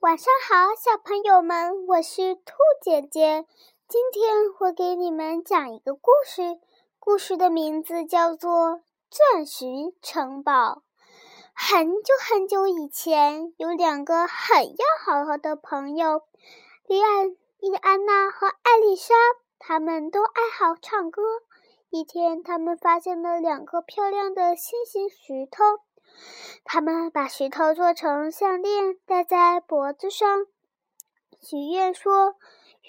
晚上好，小朋友们，我是兔姐姐。今天我给你们讲一个故事，故事的名字叫做《钻石城堡》。很久很久以前，有两个很要好好的朋友，莉安、莉安娜和艾丽莎，他们都爱好唱歌。一天，他们发现了两颗漂亮的星星石头。他们把石头做成项链，戴在脖子上，许愿说：“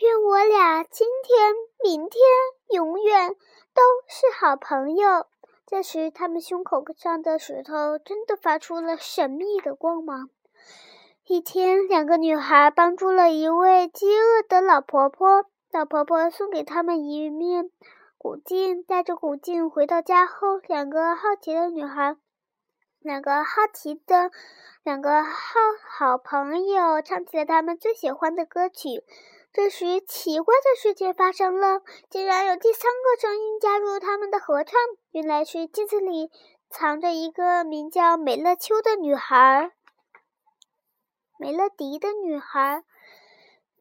愿我俩今天、明天、永远都是好朋友。”这时，他们胸口上的石头真的发出了神秘的光芒。一天，两个女孩帮助了一位饥饿的老婆婆，老婆婆送给他们一面古镜，带着古镜回到家后，两个好奇的女孩。两个好奇的两个好好朋友唱起了他们最喜欢的歌曲。这时，奇怪的事情发生了，竟然有第三个声音加入他们的合唱。原来是镜子里藏着一个名叫美乐秋的女孩，美乐迪的女孩。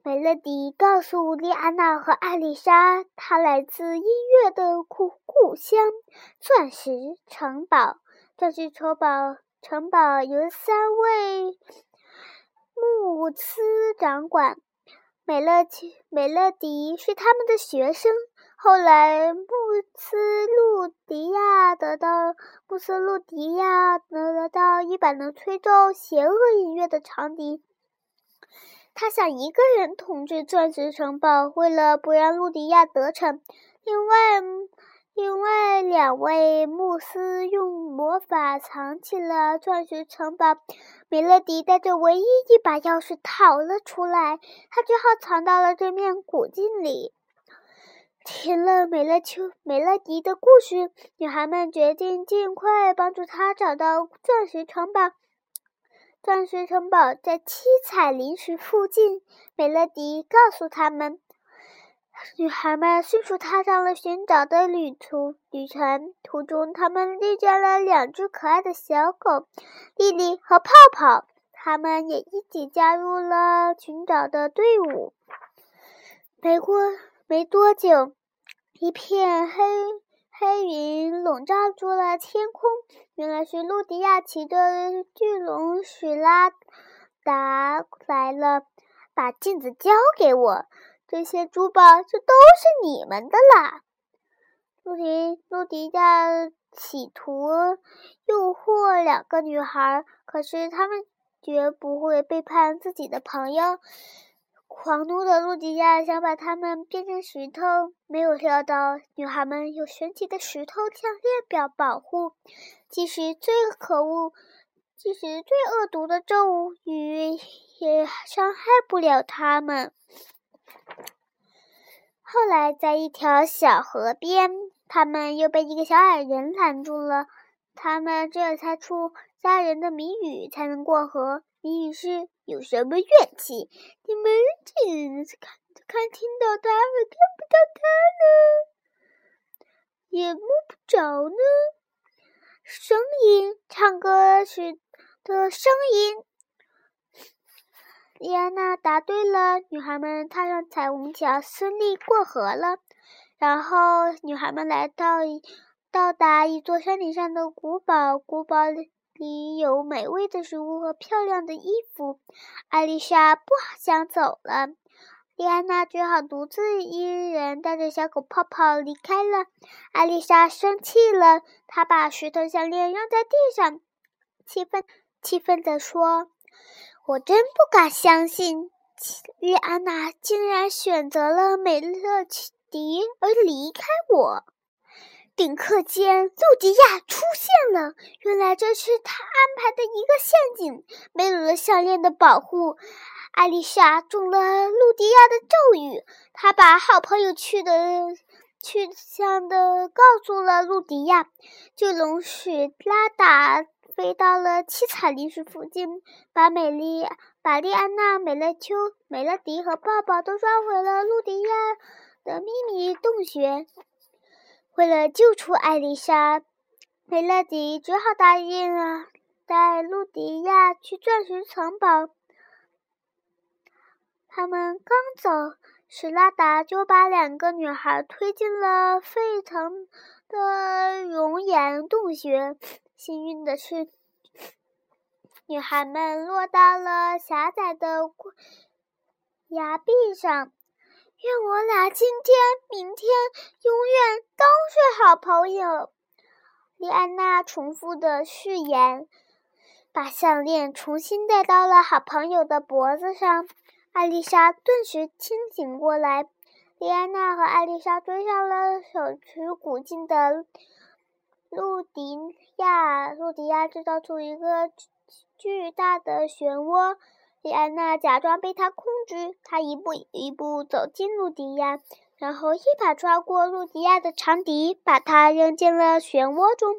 美乐迪告诉莉安娜和艾丽莎，她来自音乐的故故乡——钻石城堡。钻石城堡城堡由三位牧师掌管。美乐奇美乐迪是他们的学生。后来，穆斯路迪亚得到穆斯路迪亚得到一把能吹奏邪恶音乐的长笛。他想一个人统治钻石城堡，为了不让路迪亚得逞，另外。另外两位牧师用魔法藏起了钻石城堡。美乐迪带着唯一一把钥匙逃了出来，他只好藏到了这面古镜里。听了美乐秋、美乐迪的故事，女孩们决定尽快帮助她找到钻石城堡。钻石城堡在七彩灵石附近。美乐迪告诉他们。女孩们迅速踏上了寻找的旅途旅程。途中，他们遇见了两只可爱的小狗，莉莉和泡泡。他们也一起加入了寻找的队伍。没过没多久，一片黑黑云笼罩住了天空。原来是路迪亚骑着巨龙史拉达来了，把镜子交给我。这些珠宝就都是你们的啦！陆迪陆迪亚企图诱惑两个女孩，可是他们绝不会背叛自己的朋友。狂怒的陆迪亚想把他们变成石头，没有料到女孩们有神奇的石头项链表保护，即使最可恶、即使最恶毒的咒语也伤害不了他们。后来，在一条小河边，他们又被一个小矮人拦住了。他们只有猜出家人的谜语才能过河。谜语是：有什么怨气？你们只看看听到它，看不到它呢，也摸不着呢。声音，唱歌时的声音。莉安娜答对了，女孩们踏上彩虹桥，顺利过河了。然后，女孩们来到到达一座山顶上的古堡，古堡里有美味的食物和漂亮的衣服。艾丽莎不想走了，莉安娜只好独自一人带着小狗泡泡离开了。艾丽莎生气了，她把石头项链扔在地上，气愤气愤地说。我真不敢相信，莉安娜竟然选择了美乐迪而离开我。顷刻间，露迪亚出现了。原来这是他安排的一个陷阱。没有了项链的保护，艾丽莎中了露迪亚的咒语。她把好朋友去的去向的告诉了露迪亚。巨龙史拉达。飞到了七彩灵石附近，把美丽、把莉安娜、美乐秋、美乐迪和抱抱都抓回了路迪亚的秘密洞穴。为了救出艾丽莎，美乐迪只好答应了带路迪亚去钻石城堡。他们刚走，史拉达就把两个女孩推进了沸腾的熔岩洞穴。幸运的是，女孩们落到了狭窄的崖壁上。愿我俩今天、明天永远都是好朋友。莉安娜重复的誓言，把项链重新戴到了好朋友的脖子上。艾丽莎顿时清醒过来。莉安娜和艾丽莎追上了手持古镜的露迪亚。露迪亚制造出一个巨大的漩涡。莉安娜假装被他控制，她一步一步走进露迪亚，然后一把抓过露迪亚的长笛，把它扔进了漩涡中。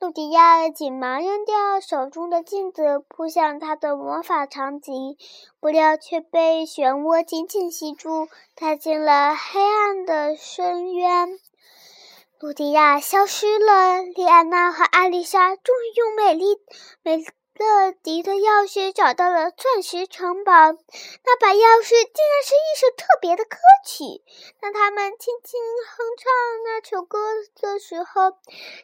露迪亚紧忙扔掉手中的镜子，扑向他的魔法长笛，不料却被漩涡紧紧吸住，踏进了黑暗的深渊。陆迪亚消失了，莉安娜和艾丽莎终于用美丽美。乐迪的钥匙找到了钻石城堡，那把钥匙竟然是一首特别的歌曲。当他们轻轻哼唱那首歌的时候，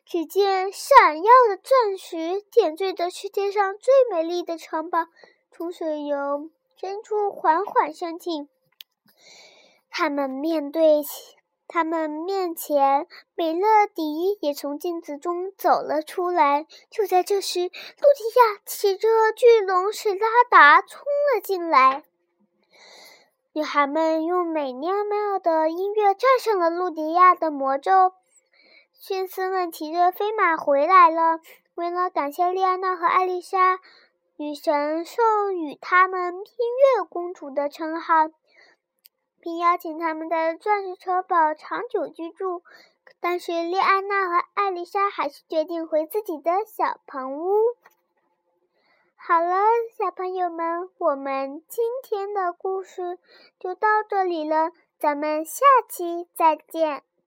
只见闪耀的钻石点缀着世界上最美丽的城堡，从水流深处缓缓升起。他们面对。他们面前，美乐迪也从镜子中走了出来。就在这时，露迪亚骑着巨龙史拉达冲了进来。女孩们用美妙妙的音乐战胜了露迪亚的魔咒。驯狮们骑着飞马回来了。为了感谢莉安娜和艾丽莎，女神授予他们音乐公主的称号。并邀请他们在钻石城堡长久居住，但是莉安娜和艾丽莎还是决定回自己的小棚屋。好了，小朋友们，我们今天的故事就到这里了，咱们下期再见。